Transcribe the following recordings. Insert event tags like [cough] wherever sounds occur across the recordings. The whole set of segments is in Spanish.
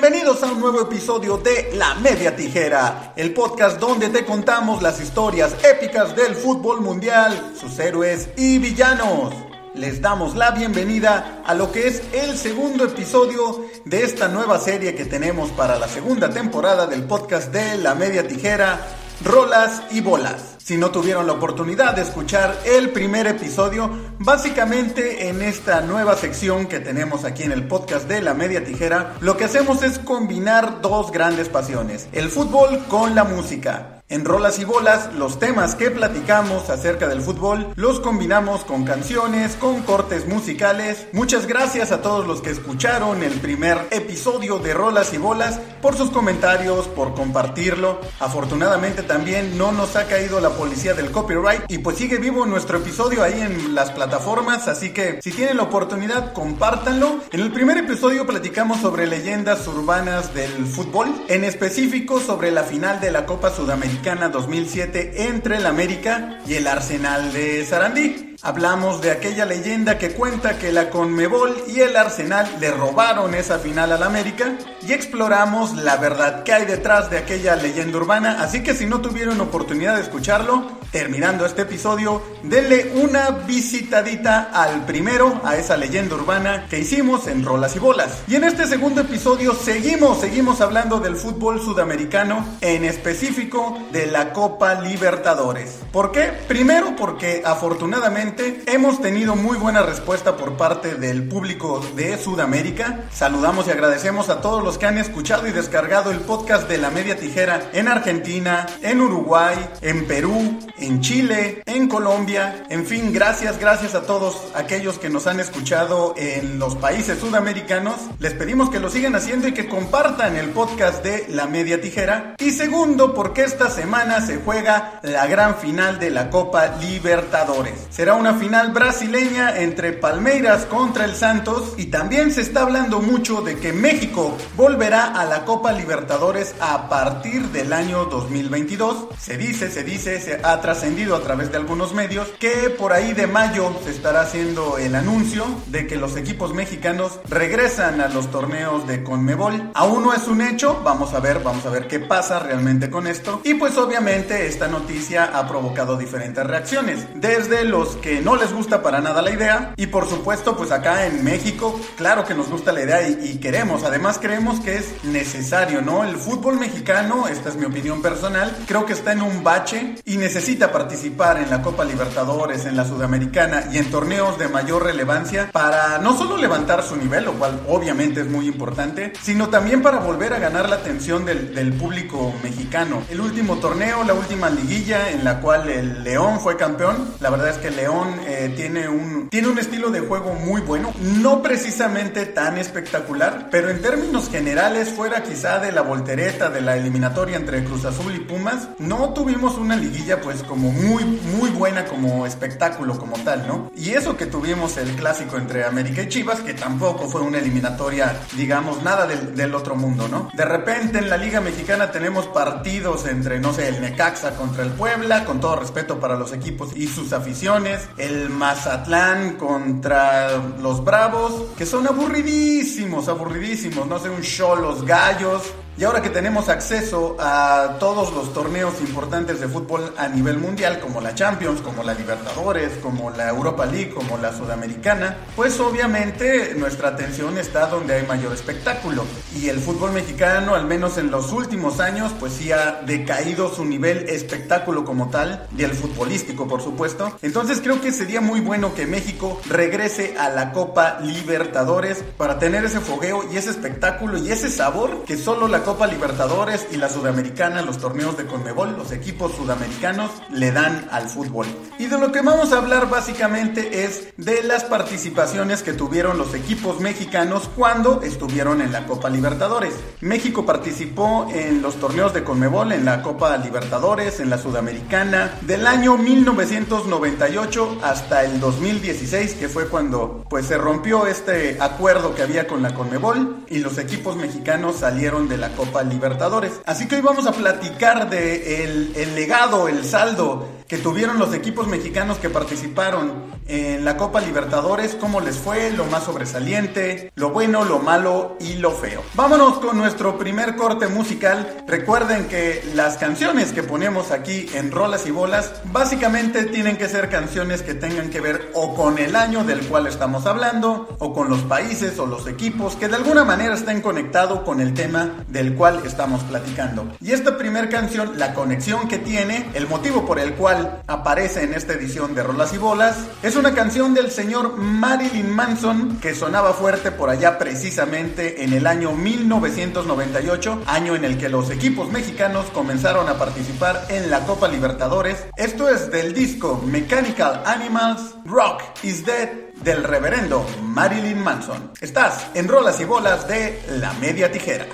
Bienvenidos a un nuevo episodio de La Media Tijera, el podcast donde te contamos las historias épicas del fútbol mundial, sus héroes y villanos. Les damos la bienvenida a lo que es el segundo episodio de esta nueva serie que tenemos para la segunda temporada del podcast de La Media Tijera, Rolas y Bolas. Si no tuvieron la oportunidad de escuchar el primer episodio, básicamente en esta nueva sección que tenemos aquí en el podcast de La Media Tijera, lo que hacemos es combinar dos grandes pasiones, el fútbol con la música. En Rolas y Bolas, los temas que platicamos acerca del fútbol los combinamos con canciones, con cortes musicales. Muchas gracias a todos los que escucharon el primer episodio de Rolas y Bolas por sus comentarios, por compartirlo. Afortunadamente también no nos ha caído la policía del copyright y pues sigue vivo nuestro episodio ahí en las plataformas, así que si tienen la oportunidad compártanlo. En el primer episodio platicamos sobre leyendas urbanas del fútbol, en específico sobre la final de la Copa Sudamericana 2007 entre el América y el Arsenal de Sarandí. Hablamos de aquella leyenda que cuenta que la Conmebol y el Arsenal le robaron esa final al América y exploramos la verdad que hay detrás de aquella leyenda urbana, así que si no tuvieron oportunidad de escucharlo, terminando este episodio, denle una visitadita al primero, a esa leyenda urbana que hicimos en Rolas y Bolas. Y en este segundo episodio seguimos, seguimos hablando del fútbol sudamericano, en específico de la Copa Libertadores. ¿Por qué? Primero porque afortunadamente hemos tenido muy buena respuesta por parte del público de Sudamérica. Saludamos y agradecemos a todos los que han escuchado y descargado el podcast de La Media Tijera en Argentina, en Uruguay, en Perú, en Chile, en Colombia. En fin, gracias, gracias a todos aquellos que nos han escuchado en los países sudamericanos. Les pedimos que lo sigan haciendo y que compartan el podcast de La Media Tijera. Y segundo, porque esta semana se juega la gran final de la Copa Libertadores. Será una final brasileña entre Palmeiras contra el Santos y también se está hablando mucho de que México volverá a la Copa Libertadores a partir del año 2022. Se dice, se dice, se ha trascendido a través de algunos medios que por ahí de mayo se estará haciendo el anuncio de que los equipos mexicanos regresan a los torneos de Conmebol. Aún no es un hecho, vamos a ver, vamos a ver qué pasa realmente con esto. Y pues obviamente esta noticia ha provocado diferentes reacciones, desde los que no les gusta para nada la idea. Y por supuesto, pues acá en México, claro que nos gusta la idea y, queremos. Además, creemos que es necesario, ¿no? El fútbol mexicano, esta es mi opinión personal, creo que está en un bache y necesita participar en la Copa Libertadores, en la Sudamericana y en torneos de mayor relevancia para no solo levantar su nivel, lo cual obviamente es muy importante, sino también para volver a ganar la atención del, del público mexicano. El último torneo, la última liguilla en la cual el León fue campeón, la verdad es que el Eh, tiene, un, tiene un estilo de juego muy bueno, no precisamente tan espectacular, pero en términos generales, fuera quizá de la voltereta de la eliminatoria entre Cruz Azul y Pumas, no tuvimos una liguilla pues como muy, muy buena como espectáculo como tal, ¿no? Y eso que tuvimos el clásico entre América y Chivas, que tampoco fue una eliminatoria, digamos, nada del otro mundo, ¿no? De repente en la Liga Mexicana tenemos partidos entre, no sé, el Necaxa contra el Puebla, con todo respeto para los equipos y sus aficiones, el Mazatlán contra los Bravos, que son aburridísimos, aburridísimos, no sé, un show los gallos, y ahora que tenemos acceso a todos los torneos importantes de fútbol a nivel mundial, como la Champions, como la Libertadores, como la Europa League, como la Sudamericana, pues obviamente nuestra atención está donde hay mayor espectáculo. Y el fútbol mexicano, al menos en los últimos años, pues sí ha decaído su nivel espectáculo como tal, y el futbolístico, por supuesto. Entonces creo que sería muy bueno que México regrese a la Copa Libertadores para tener ese fogueo y ese espectáculo y ese sabor que solo la Copa Copa Libertadores y la Sudamericana, los torneos de Conmebol, los equipos sudamericanos le dan al fútbol. Y de lo que vamos a hablar básicamente es de las participaciones que tuvieron los equipos mexicanos cuando estuvieron en la Copa Libertadores. México participó en los torneos de Conmebol, en la Copa Libertadores, en la Sudamericana, del año 1998 hasta el 2016, que fue cuando pues se rompió este acuerdo que había con la Conmebol y los equipos mexicanos salieron de la Copa Libertadores. Así que hoy vamos a platicar de el, legado, el saldo que tuvieron los equipos mexicanos que participaron en la Copa Libertadores, cómo les fue, lo más sobresaliente, lo bueno, lo malo y lo feo. Vámonos con nuestro primer corte musical. Recuerden que las canciones que ponemos aquí en Rolas y Bolas básicamente tienen que ser canciones que tengan que ver o con el año del cual estamos hablando, o con los países o los equipos que de alguna manera estén conectados con el tema del cual estamos platicando. Y esta primera canción, la conexión que tiene, el motivo por el cual aparece en esta edición de Rolas y Bolas, es una canción del señor Marilyn Manson que sonaba fuerte por allá precisamente en el año 1998, año en el que los equipos mexicanos comenzaron a participar en la Copa Libertadores. Esto es del disco Mechanical Animals, Rock is Dead del reverendo Marilyn Manson. Estás en Rolas y Bolas de La Media Tijera.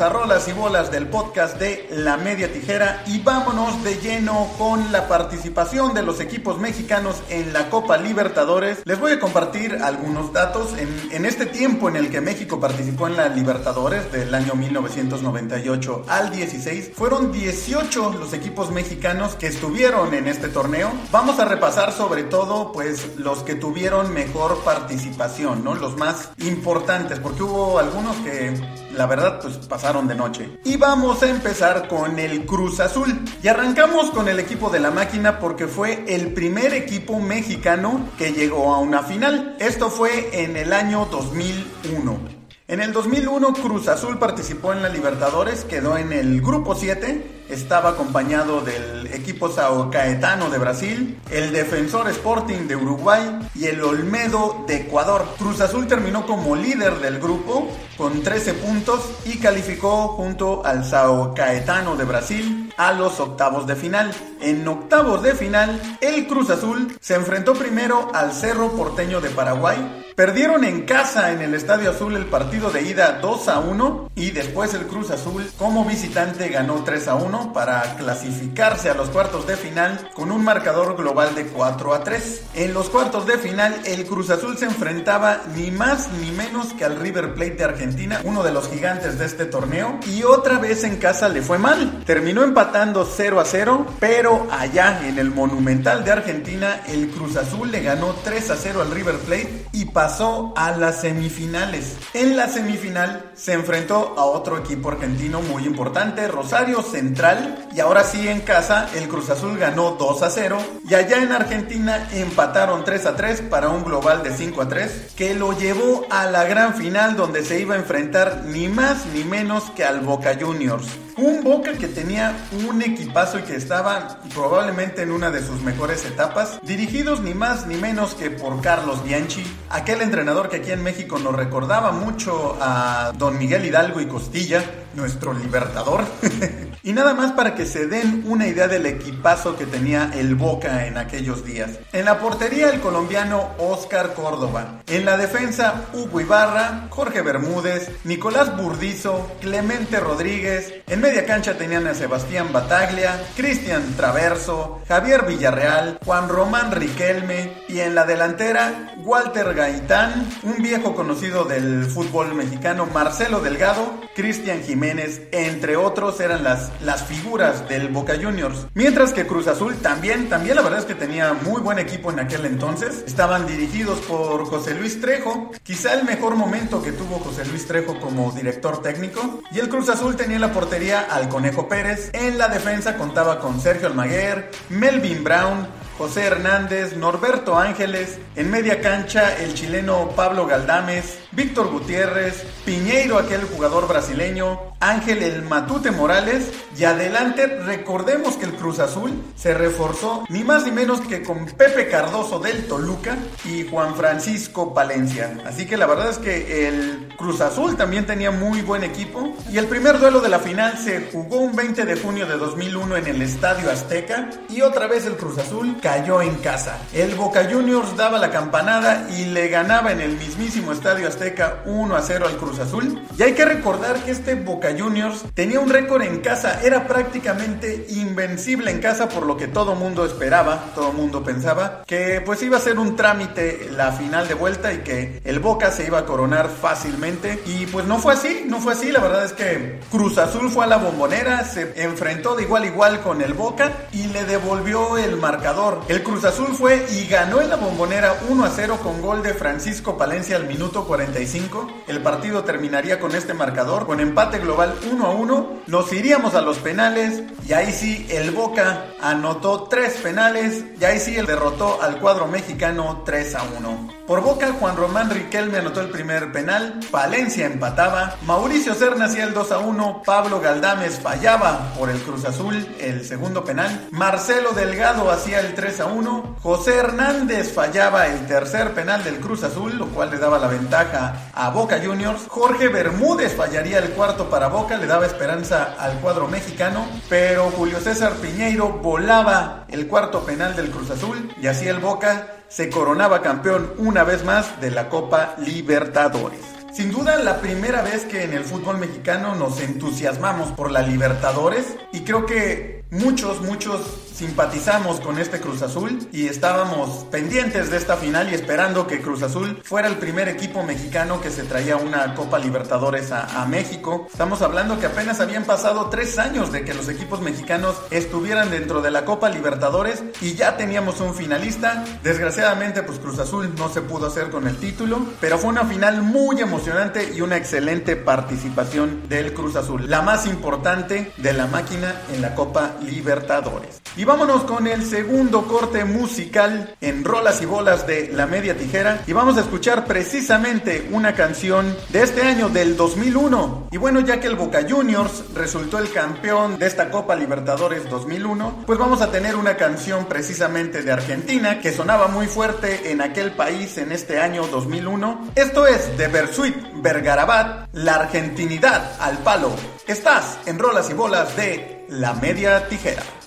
A Rolas y Bolas del podcast de La Media Tijera y vámonos de lleno con la participación de los equipos mexicanos en la Copa Libertadores. Les voy a compartir algunos datos. En, en este tiempo en el que México participó en la Libertadores del año 1998 al 16, fueron 18 los equipos mexicanos que estuvieron en este torneo. Vamos a repasar sobre todo pues los que tuvieron mejor participación, ¿no? Los más importantes, porque hubo algunos que la verdad pues pasaron de noche. Y vamos a empezar con el Cruz Azul. Y arrancamos con el equipo de la máquina porque fue el primer equipo mexicano que llegó a una final. Esto fue en el año 2001. En el 2001 Cruz Azul participó en la Libertadores, quedó en el grupo 7, estaba acompañado del equipo Sao Caetano de Brasil, el Defensor Sporting de Uruguay y el Olmedo de Ecuador. Cruz Azul terminó como líder del grupo con 13 puntos y calificó junto al Sao Caetano de Brasil a los octavos de final. En octavos de final, el Cruz Azul se enfrentó primero al Cerro Porteño de Paraguay Perdieron en casa en el Estadio Azul el partido de ida 2 a 1 y después el Cruz Azul como visitante ganó 3 a 1 para clasificarse a los cuartos de final con un marcador global de 4 a 3. En los cuartos de final el Cruz Azul se enfrentaba ni más ni menos que al River Plate de Argentina, uno de los gigantes de este torneo, y otra vez en casa le fue mal. Terminó empatando 0 a 0, pero allá en el Monumental de Argentina el Cruz Azul le ganó 3 a 0 al River Plate y pasó pasó a las semifinales. En la semifinal se enfrentó a otro equipo argentino muy importante, Rosario Central, y ahora sí en casa el Cruz Azul ganó 2 a 0 y allá en Argentina empataron 3 a 3 para un global de 5 a 3 que lo llevó a la gran final donde se iba a enfrentar ni más ni menos que al Boca Juniors. Un Boca que tenía un equipazo y que estaba probablemente en una de sus mejores etapas, dirigidos ni más ni menos que por Carlos Bianchi, aquel entrenador que aquí en México nos recordaba mucho a don Miguel Hidalgo y Costilla, nuestro libertador. [laughs] y nada más para que se den una idea del equipazo que tenía el Boca en aquellos días. En la portería el colombiano Oscar Córdoba. En la defensa Hugo Ibarra, Jorge Bermúdez, Nicolás Burdizo, Clemente Rodríguez. En media cancha tenían a Sebastián Bataglia, Cristian Traverso, Javier Villarreal, Juan Román Riquelme y en la delantera Walter Gaitán, un viejo conocido del fútbol mexicano Marcelo Delgado, Cristian Jiménez entre otros, eran las, las figuras del Boca Juniors. Mientras que Cruz Azul también, también la verdad es que tenía muy buen equipo en aquel entonces. Estaban dirigidos por José Luis Trejo, quizá el mejor momento que tuvo José Luis Trejo como director técnico. Y el Cruz Azul tenía la portería al Conejo Pérez. En la defensa contaba con Sergio Almaguer, Melvin Brown, José Hernández, Norberto Ángeles, en media cancha el chileno Pablo Galdames, Víctor Gutiérrez, Piñeiro, aquel jugador brasileño, Ángel el Matute Morales y adelante recordemos que el Cruz Azul se reforzó ni más ni menos que con Pepe Cardoso del Toluca y Juan Francisco Palencia. Así que la verdad es que el Cruz Azul también tenía muy buen equipo y el primer duelo de la final se jugó un 20 de junio de 2001 en el Estadio Azteca y otra vez el Cruz Azul cayó en casa. El Boca Juniors daba la campanada y le ganaba en el mismísimo Estadio Azteca 1 a 0 al Cruz Azul. Y hay que recordar que este Boca Juniors tenía un récord en casa, era prácticamente invencible en casa por lo que todo mundo esperaba, todo mundo pensaba que pues iba a ser un trámite la final de vuelta y que el Boca se iba a coronar fácilmente. Y pues no fue así, no fue así, la verdad es que Cruz Azul fue a la bombonera, se enfrentó de igual a igual con el Boca y le devolvió el marcador. El Cruz Azul fue y ganó en la bombonera 1 a 0 con gol de Francisco Palencia al minuto 45. El partido terminaría con este marcador, con empate global 1 a 1. Nos iríamos a los penales y ahí sí el Boca anotó tres penales y ahí sí él derrotó al cuadro mexicano 3 a 1. Por Boca, Juan Román Riquelme anotó el primer penal, Palencia empataba, Mauricio Cerna hacía el 2 a 1, Pablo Galdames fallaba por el Cruz Azul el segundo penal, Marcelo Delgado hacía el 3 a 1, José Hernández fallaba el tercer penal del Cruz Azul, lo cual le daba la ventaja a Boca Juniors, Jorge Bermúdez fallaría el cuarto para Boca, le daba esperanza al cuadro mexicano, pero Julio César Piñeiro volaba el cuarto penal del Cruz Azul y así el Boca se coronaba campeón una vez más de la Copa Libertadores. Sin duda la primera vez que en el fútbol mexicano nos entusiasmamos por la Libertadores y creo que muchos, muchos simpatizamos con este Cruz Azul y estábamos pendientes de esta final y esperando que Cruz Azul fuera el primer equipo mexicano que se traía una Copa Libertadores a, México. Estamos hablando que apenas habían pasado tres años de que los equipos mexicanos estuvieran dentro de la Copa Libertadores y ya teníamos un finalista. Desgraciadamente, pues Cruz Azul no se pudo hacer con el título, pero fue una final muy emocionante y una excelente participación del Cruz Azul, la más importante de la máquina en la Copa Libertadores. Y vámonos con el segundo corte musical en rolas y bolas de La Media Tijera y vamos a escuchar precisamente una canción de este año del 2001. Y bueno, ya que el Boca Juniors resultó el campeón de esta Copa Libertadores 2001, pues vamos a tener una canción precisamente de Argentina que sonaba muy fuerte en aquel país en este año 2001. Esto es de Bersuit Vergarabat, la argentinidad al palo. Estás en rolas y bolas de La Media Tijera.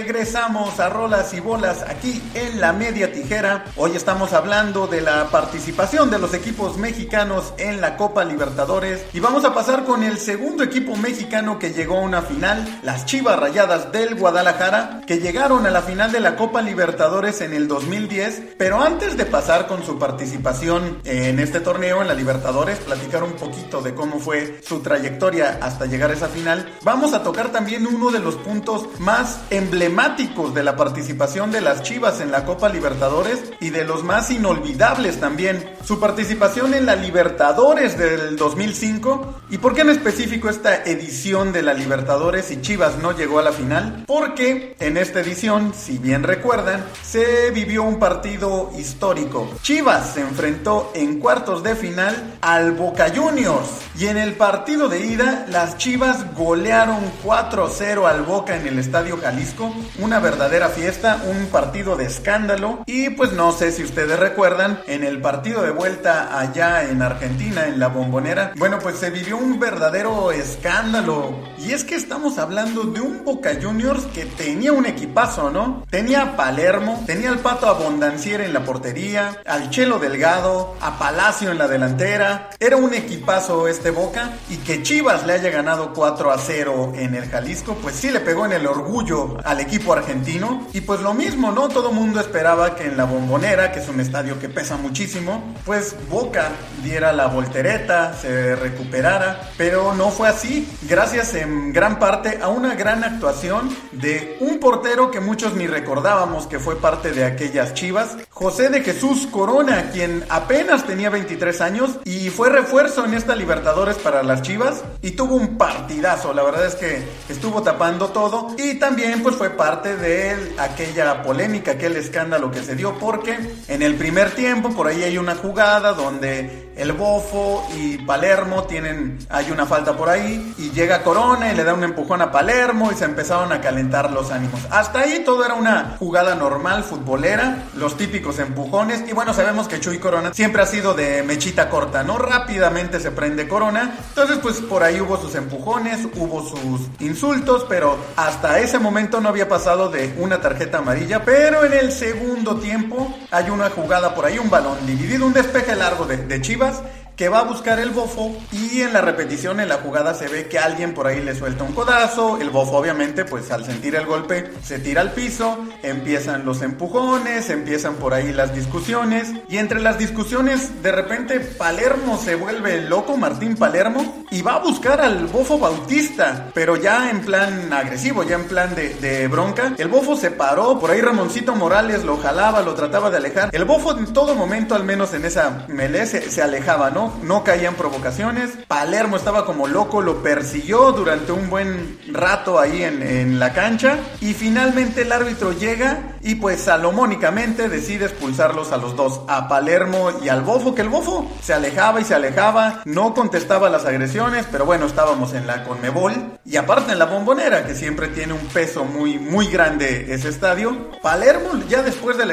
Regresamos a rolas y bolas aquí en la media tijera. Hoy estamos hablando de la participación de los equipos mexicanos en la Copa Libertadores y vamos a pasar con el segundo equipo mexicano que llegó a una final, las Chivas Rayadas del Guadalajara, que llegaron a la final de la Copa Libertadores en el 2010, pero antes de pasar con su participación en este torneo en la Libertadores, platicar un poquito de cómo fue su trayectoria hasta llegar a esa final, vamos a tocar también uno de los puntos más emblemáticos emblemáticos de la participación de las Chivas en la Copa Libertadores y de los más inolvidables también. Su participación en la Libertadores del 2005 y por qué en específico esta edición de la Libertadores y Chivas no llegó a la final. Porque en esta edición, si bien recuerdan, se vivió un partido histórico. Chivas se enfrentó en cuartos de final al Boca Juniors y en el partido de ida las Chivas golearon 4-0 al Boca en el Estadio Jalisco una verdadera fiesta, un partido de escándalo. Y pues no sé si ustedes recuerdan, en el partido de vuelta allá en Argentina, en la bombonera, bueno, pues se vivió un verdadero escándalo. Y es que estamos hablando de un Boca Juniors que tenía un equipazo, ¿no? Tenía a Palermo, tenía al Pato Abondancier en la portería, al Chelo Delgado, a Palacio en la delantera. Era un equipazo este Boca y que Chivas le haya ganado 4 a 0 en el Jalisco, pues sí le pegó en el orgullo al equipo argentino. Y pues lo mismo, ¿no? Todo mundo esperaba que en la bombonera, que es un estadio que pesa muchísimo, pues Boca diera la voltereta, se recuperara. Pero no fue así, gracias en gran parte a una gran actuación de un portero que muchos ni recordábamos que fue parte de aquellas chivas, José de Jesús Corona, quien apenas tenía 23 años y fue refuerzo en esta Libertadores para las chivas y tuvo un partidazo, la verdad es que estuvo tapando todo y también pues fue parte de aquella polémica, aquel escándalo que se dio, porque en el primer tiempo, por ahí hay una jugada donde el Bofo y Palermo tienen, hay una falta por ahí, y llega Corona y le da un empujón a Palermo y se empezaron a calentar los ánimos. Hasta ahí todo era una jugada normal, futbolera, los típicos empujones, y bueno, sabemos que Chuy Corona siempre ha sido de mechita corta, ¿no? Rápidamente se prende Corona, entonces pues por ahí hubo sus empujones, hubo sus insultos, pero hasta ese momento no había pasado de una tarjeta amarilla, pero en el segundo tiempo hay una jugada por ahí, un balón dividido, un despeje largo de, de Chivas Pumas que va a buscar el bofo y en la repetición en la jugada se ve que alguien por ahí le suelta un codazo, el bofo obviamente pues al sentir el golpe se tira al piso, empiezan los empujones, empiezan por ahí las discusiones y entre las discusiones de repente Palermo se vuelve loco, Martín Palermo, y va a buscar al Bofo Bautista, pero ya en plan agresivo, ya en plan de, de bronca. El Bofo se paró, por ahí Ramoncito Morales lo jalaba, lo trataba de alejar. El Bofo en todo momento, al menos en esa melee, se, alejaba, ¿no? No caían provocaciones. Palermo estaba como loco, lo persiguió durante un buen rato ahí en, en la cancha. Y finalmente el árbitro llega y pues salomónicamente decide expulsarlos a los dos, a Palermo y al Bofo, que el Bofo se alejaba y se alejaba, no contestaba las agresiones, pero bueno, estábamos en la Conmebol y aparte en la Bombonera, que siempre tiene un peso muy, muy grande ese estadio. Palermo ya después de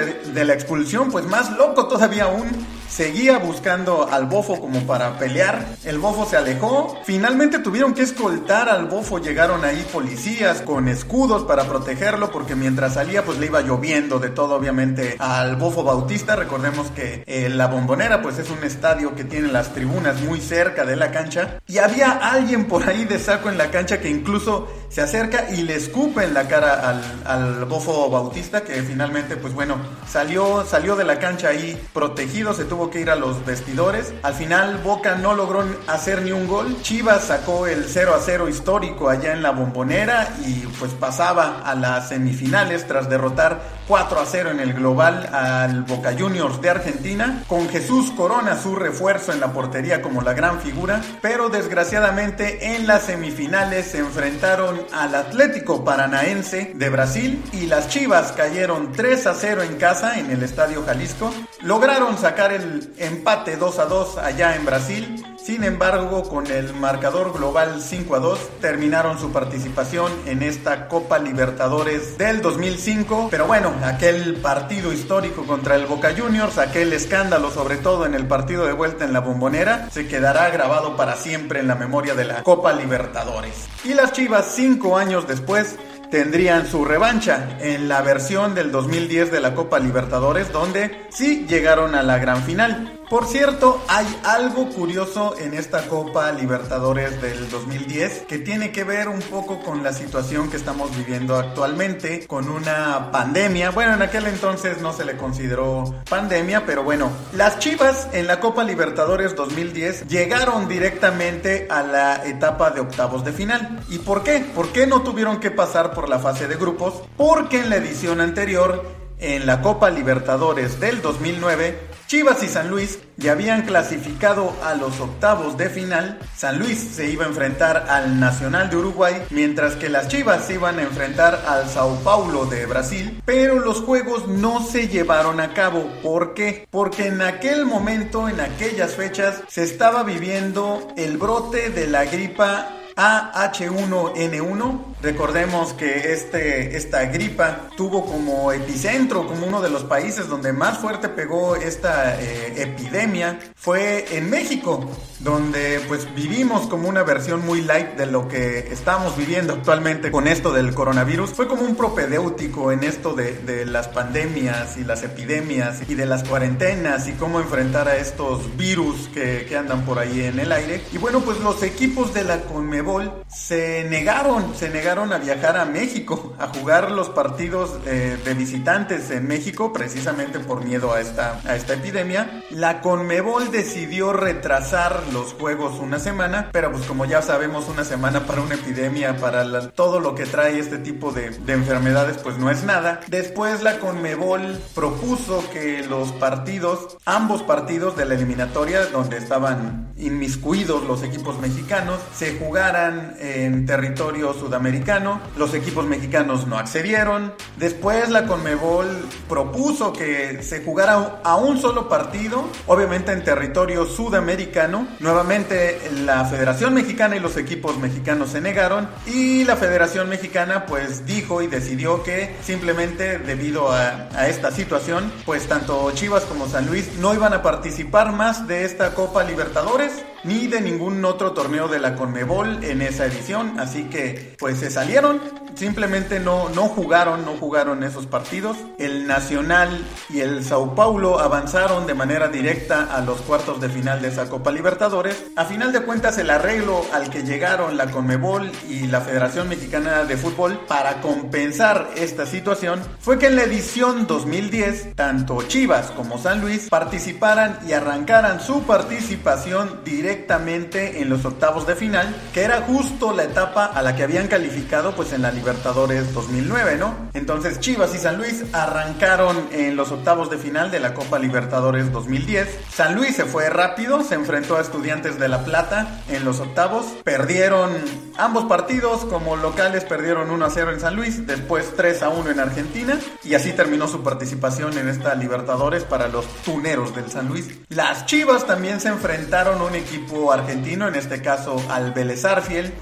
la, expulsión, pues más loco todavía aún, seguía buscando al bofo como para pelear. El bofo se alejó. Finalmente tuvieron que escoltar al bofo. Llegaron ahí policías con escudos para protegerlo porque mientras salía pues le iba lloviendo de todo obviamente al bofo bautista. Recordemos que eh, la bombonera pues es un estadio que tiene las tribunas muy cerca de la cancha. Y había alguien por ahí de saco en la cancha que incluso se acerca y le escupe en la cara al, al bofo bautista que finalmente pues bueno salió, salió de la cancha ahí protegido. Se tuvo que ir a los vestidores. Al final Boca no logró hacer ni un gol. Chivas sacó el 0 a 0 histórico allá en la bombonera y pues pasaba a las semifinales tras derrotar 4 a 0 en el global al Boca Juniors de Argentina, con Jesús Corona su refuerzo en la portería como la gran figura, pero desgraciadamente en las semifinales se enfrentaron al Atlético Paranaense de Brasil y las Chivas cayeron 3 a 0 en casa en el Estadio Jalisco. Lograron sacar el empate 2 a 2 allá en Brasil. Sin embargo, con el marcador global 5 a 2, terminaron su participación en esta Copa Libertadores del 2005. Pero bueno, aquel partido histórico contra el Boca Juniors, aquel escándalo sobre todo en el partido de vuelta en la bombonera, se quedará grabado para siempre en la memoria de la Copa Libertadores. Y las Chivas, cinco años después, tendrían su revancha en la versión del 2010 de la Copa Libertadores, donde sí llegaron a la gran final. Por cierto, hay algo curioso en esta Copa Libertadores del 2010 que tiene que ver un poco con la situación que estamos viviendo actualmente, con una pandemia. Bueno, en aquel entonces no se le consideró pandemia, pero bueno, las Chivas en la Copa Libertadores 2010 llegaron directamente a la etapa de octavos de final. ¿Y por qué? ¿Por qué no tuvieron que pasar por la fase de grupos? Porque en la edición anterior, en la Copa Libertadores del 2009, Chivas y San Luis ya habían clasificado a los octavos de final. San Luis se iba a enfrentar al Nacional de Uruguay, mientras que las Chivas se iban a enfrentar al Sao Paulo de Brasil. Pero los juegos no se llevaron a cabo. ¿Por qué? Porque en aquel momento, en aquellas fechas, se estaba viviendo el brote de la gripa AH1N1. Recordemos que este, esta gripa tuvo como epicentro, como uno de los países donde más fuerte pegó esta eh, epidemia, fue en México, donde pues vivimos como una versión muy light de lo que estamos viviendo actualmente con esto del coronavirus. Fue como un propedéutico en esto de, de las pandemias y las epidemias y de las cuarentenas y cómo enfrentar a estos virus que, que andan por ahí en el aire. Y bueno, pues los equipos de la Conmebol se negaron, se negaron a viajar a México, a jugar los partidos eh, de visitantes en México, precisamente por miedo a esta, a esta epidemia. La Conmebol decidió retrasar los juegos una semana, pero pues como ya sabemos, una semana para una epidemia, para todo lo que trae este tipo de, de enfermedades, pues no es nada. Después la Conmebol propuso que los partidos, ambos partidos de la eliminatoria, donde estaban inmiscuidos los equipos mexicanos, se en territorio sudamericano. Los equipos mexicanos no accedieron. Después la Conmebol propuso que se jugara a un solo partido, obviamente en territorio sudamericano. Nuevamente la Federación Mexicana y los equipos mexicanos se negaron y la Federación Mexicana pues dijo y decidió que simplemente debido a esta situación pues tanto Chivas como San Luis no iban a participar más de esta Copa Libertadores ni de ningún otro torneo de la Conmebol en esa edición, así que pues se salieron, simplemente no, no jugaron, no jugaron esos partidos. El Nacional y el Sao Paulo avanzaron de manera directa a los cuartos de final de esa Copa Libertadores. A final de cuentas el arreglo al que llegaron la Conmebol y la Federación Mexicana de Fútbol para compensar esta situación fue que en la edición 2010 tanto Chivas como San Luis participaran y arrancaran su participación directa directamente en los octavos de final, que era justo la etapa a la que habían calificado pues en la Libertadores 2009, ¿no? Entonces Chivas y San Luis arrancaron en los octavos de final de la Copa Libertadores 2010. San Luis se fue rápido, se enfrentó a Estudiantes de La Plata en los octavos, perdieron ambos partidos como locales, perdieron 1 a 0 en San Luis, después 3 a 1 en Argentina y así terminó su participación en esta Libertadores para los tuneros del San Luis. Las Chivas también se enfrentaron a un equipo argentino, en este caso al Vélez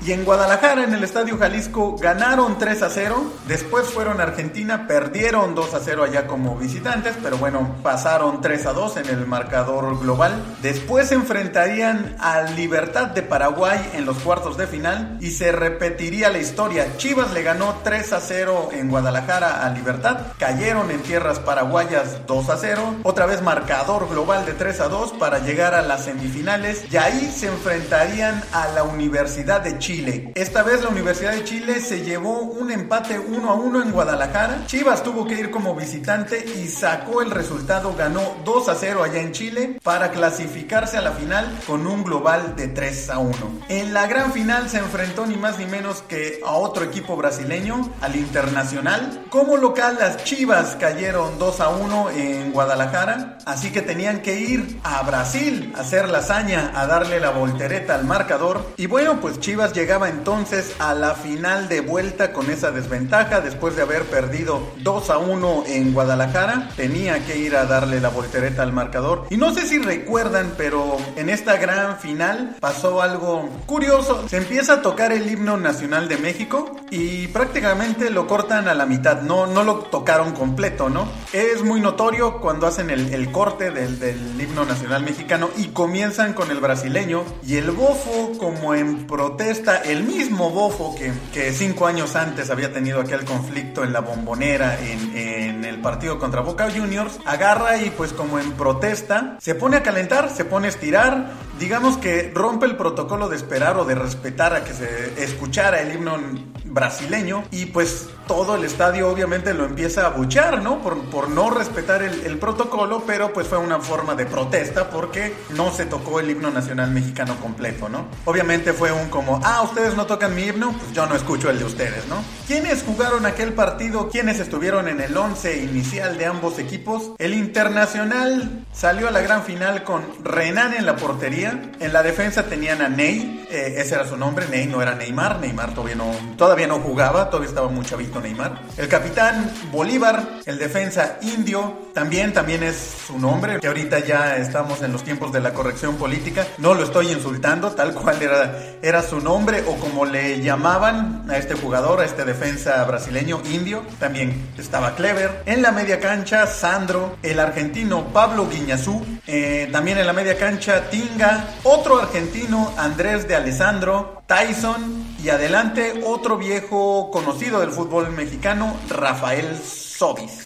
y en Guadalajara, en el Estadio Jalisco, ganaron 3 a 0, después fueron a Argentina, perdieron 2 a 0 allá como visitantes, pero bueno, pasaron 3 a 2 en el marcador global. Después se enfrentarían al Libertad de Paraguay en los cuartos de final y se repetiría la historia. Chivas le ganó 3 a 0 en Guadalajara a Libertad, cayeron en tierras paraguayas 2 a 0, otra vez marcador global de 3 a 2 para llegar a las semifinales y ahí se enfrentarían a la Universidad de Chile. Esta vez la Universidad de Chile se llevó un empate 1 a 1 en Guadalajara. Chivas tuvo que ir como visitante y sacó el resultado, ganó 2 a 0 allá en Chile para clasificarse a la final con un global de 3 a 1. En la gran final se enfrentó ni más ni menos que a otro equipo brasileño, al Internacional. Como local las Chivas cayeron 2 a 1 en Guadalajara, así que tenían que ir a Brasil a hacer la hazaña, a darle la voltereta al marcador. Y bueno, pues Chivas llegaba entonces a la final de vuelta con esa desventaja después de haber perdido 2 a 1 en Guadalajara. Tenía que ir a darle la voltereta al marcador. Y no sé si recuerdan, pero en esta gran final pasó algo curioso. Se empieza a tocar el himno nacional de México y prácticamente lo cortan a la mitad. No, no lo tocaron completo, ¿no? Es muy notorio cuando hacen el, corte del, del himno nacional mexicano y comienzan con el brasileño y el bofo como en protesta, el mismo bofo que, que cinco años antes había tenido aquel conflicto en la bombonera en, en el partido contra Boca Juniors, agarra y pues como en protesta se pone a calentar, se pone a estirar, digamos que rompe el protocolo de esperar o de respetar a que se escuchara el himno brasileño y pues todo el estadio obviamente lo empieza a buchar, ¿no? Por, por no respetar el, el, protocolo, pero pues fue una forma de protesta porque no se tocó el himno nacional mexicano completo, ¿no? Obviamente fue un como, ah, ustedes no tocan mi himno, pues yo no escucho el de ustedes, ¿no? ¿Quiénes jugaron aquel partido? ¿Quiénes estuvieron en el 11 inicial de ambos equipos? El Internacional salió a la gran final con Renan en la portería, en la defensa tenían a Ney, eh, ese era su nombre, Ney no era Neymar, Neymar todavía no, todavía no jugaba, todavía estaba muy chavito Neymar. El capitán Bolívar, el defensa indio, también, también es su nombre, que ahorita ya estamos en los tiempos de la corrección política. No lo estoy insultando, tal cual era, era su nombre o como le llamaban a este jugador, a este defensa brasileño indio. También estaba Clever. En la media cancha, Sandro, el argentino Pablo Guiñazú. Eh, también en la media cancha, Tinga, otro argentino, Andrés de Alessandro, Tyson y adelante otro viejo conocido del fútbol mexicano, Rafael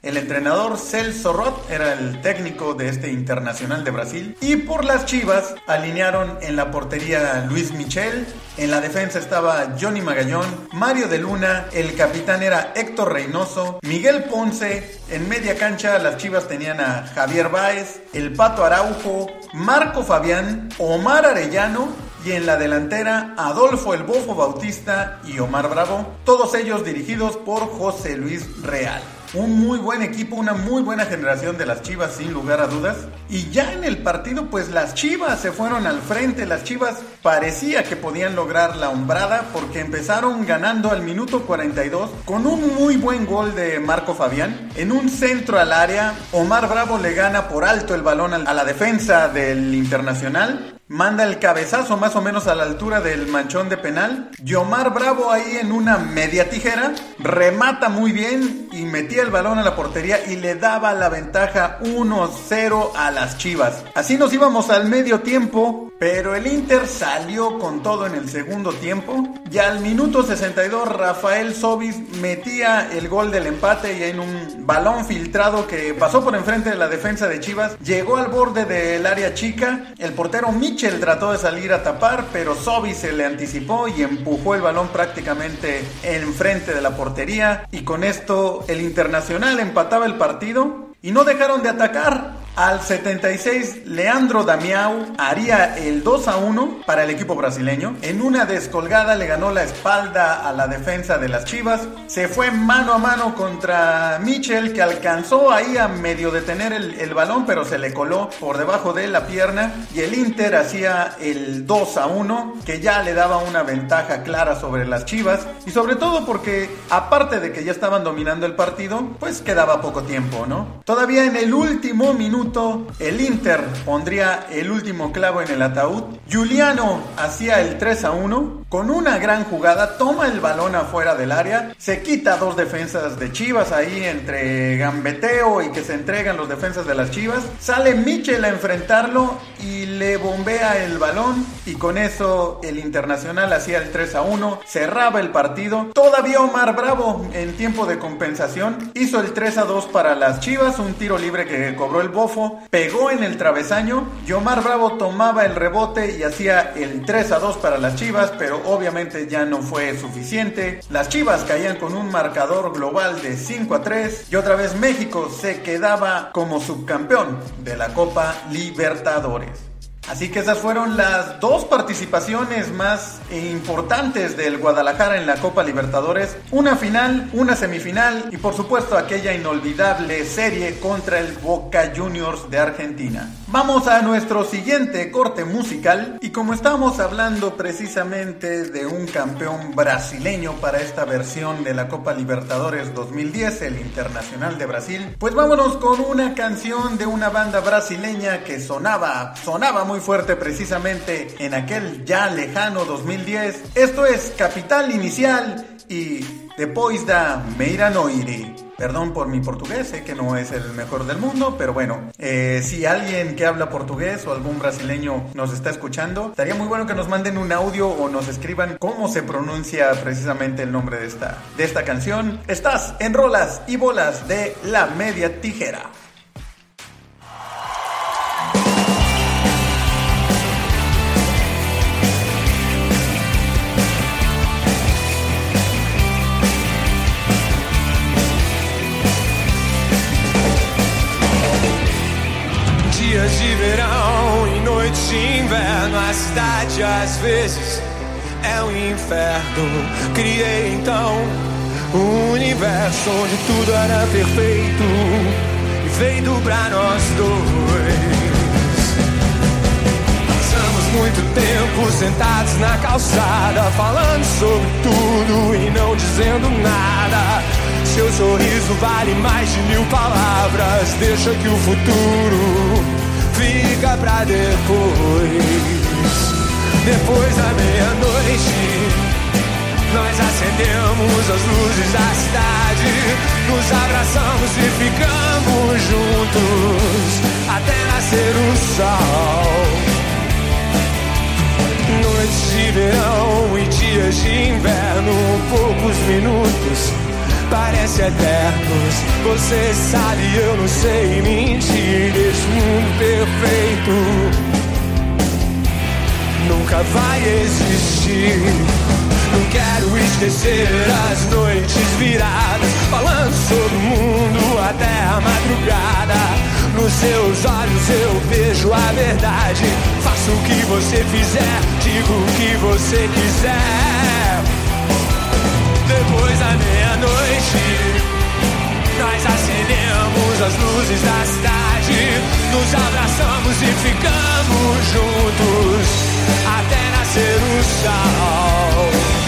El entrenador Celso Roth era el técnico de este internacional de Brasil. Y por las Chivas alinearon en la portería Luis Michel. En la defensa estaba Johnny Magallón, Mario de Luna, el capitán era Héctor Reynoso, Miguel Ponce. En media cancha las Chivas tenían a Javier Báez, el Pato Araujo, Marco Fabián, Omar Arellano y en la delantera Adolfo El Bofo Bautista y Omar Bravo, todos ellos dirigidos por José Luis Real. Un muy buen equipo, una muy buena generación de las Chivas sin lugar a dudas. Y ya en el partido pues las Chivas se fueron al frente, las Chivas parecía que podían lograr la hombrada porque empezaron ganando al minuto 42 con un muy buen gol de Marco Fabián. En un centro al área, Omar Bravo le gana por alto el balón a la defensa del Internacional manda el cabezazo más o menos a la altura del manchón de penal. Yomar Bravo ahí en una media tijera, remata muy bien y metía el balón a la portería y le daba la ventaja 1-0 a las Chivas. Así nos íbamos al medio tiempo, pero el Inter salió con todo en el segundo tiempo. Y al minuto 62 Rafael Sobis metía el gol del empate y en un balón filtrado que pasó por enfrente de la defensa de Chivas, llegó al borde del área chica, el portero Mitchell trató de salir a tapar, pero Sobi se le anticipó y empujó el balón prácticamente enfrente de la portería. Y con esto el Internacional empataba el partido y no dejaron de atacar Al 76, Leandro Damiao haría el 2 a 1 para el equipo brasileño. En una descolgada le ganó la espalda a la defensa de las Chivas. Se fue mano a mano contra Michel, que alcanzó ahí a medio detener el, el balón, pero se le coló por debajo de la pierna. Y el Inter hacía el 2 a 1, que ya le daba una ventaja clara sobre las Chivas. Y sobre todo porque, aparte de que ya estaban dominando el partido, pues quedaba poco tiempo, ¿no? Todavía en el último minuto, el Inter pondría el último clavo en el ataúd. Juliano hacía el 3 a 1. Con una gran jugada, toma el balón afuera del área, se quita dos defensas de Chivas ahí entre gambeteo y que se entregan los defensas de las Chivas. Sale Michel a enfrentarlo y le bombea el balón y con eso el Internacional hacía el 3 a 1, cerraba el partido. Todavía Omar Bravo en tiempo de compensación hizo el 3 a 2 para las Chivas, un tiro libre que cobró el bofo, pegó en el travesaño y Omar Bravo tomaba el rebote y hacía el 3 a 2 para las Chivas, pero obviamente ya no fue suficiente. Las Chivas caían con un marcador global de 5 a 3 y otra vez México se quedaba como subcampeón de la Copa Libertadores. Así que esas fueron las dos participaciones más importantes del Guadalajara en la Copa Libertadores. Una final, una semifinal y por supuesto aquella inolvidable serie contra el Boca Juniors de Argentina. Vamos a nuestro siguiente corte musical y como estamos hablando precisamente de un campeón brasileño para esta versión de la Copa Libertadores 2010, el Internacional de Brasil, pues vámonos con una canción de una banda brasileña que sonaba, sonaba muy fuerte precisamente en aquel ya lejano 2010. Esto es Capital Inicial y Depois da Meira Noire. Perdón por mi portugués, sé que no es el mejor del mundo, pero bueno, eh, si alguien que habla portugués o algún brasileño nos está escuchando, estaría muy bueno que nos manden un audio o nos escriban cómo se pronuncia precisamente el nombre de esta, de esta canción. Estás en Rolas y Bolas de La Media Tijera. Às vezes é um inferno. Criei então um universo onde tudo era perfeito e feito pra nós dois. Passamos muito tempo sentados na calçada, falando sobre tudo e não dizendo nada. Seu sorriso vale mais de mil palavras. Deixa que o futuro fica pra depois. Depois da meia-noite, nós acendemos as luzes da cidade, nos abraçamos e ficamos juntos até nascer o sol. Noites de verão e dias de inverno, poucos minutos parece eternos. Você sabe, eu não sei mentir. Esse mundo perfeito nunca vai existir. Não quero esquecer as noites viradas, falando sobre o mundo até a madrugada. Nos seus olhos eu vejo a verdade. Faço o que você fizer, digo o que você quiser. Depois da meia-noite, nós acendemos as luzes da cidade, nos abraçamos e ficamos juntos até nascer o sol.